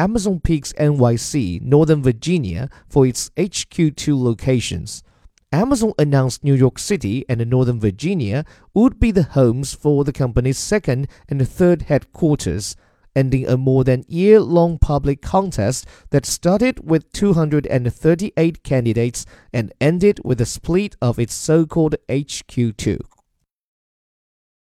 Amazon Peaks NYC, Northern Virginia, for its HQ2 locations. Amazon announced New York City and Northern Virginia would be the homes for the company's second and third headquarters, ending a more than year long public contest that started with 238 candidates and ended with a split of its so called HQ2.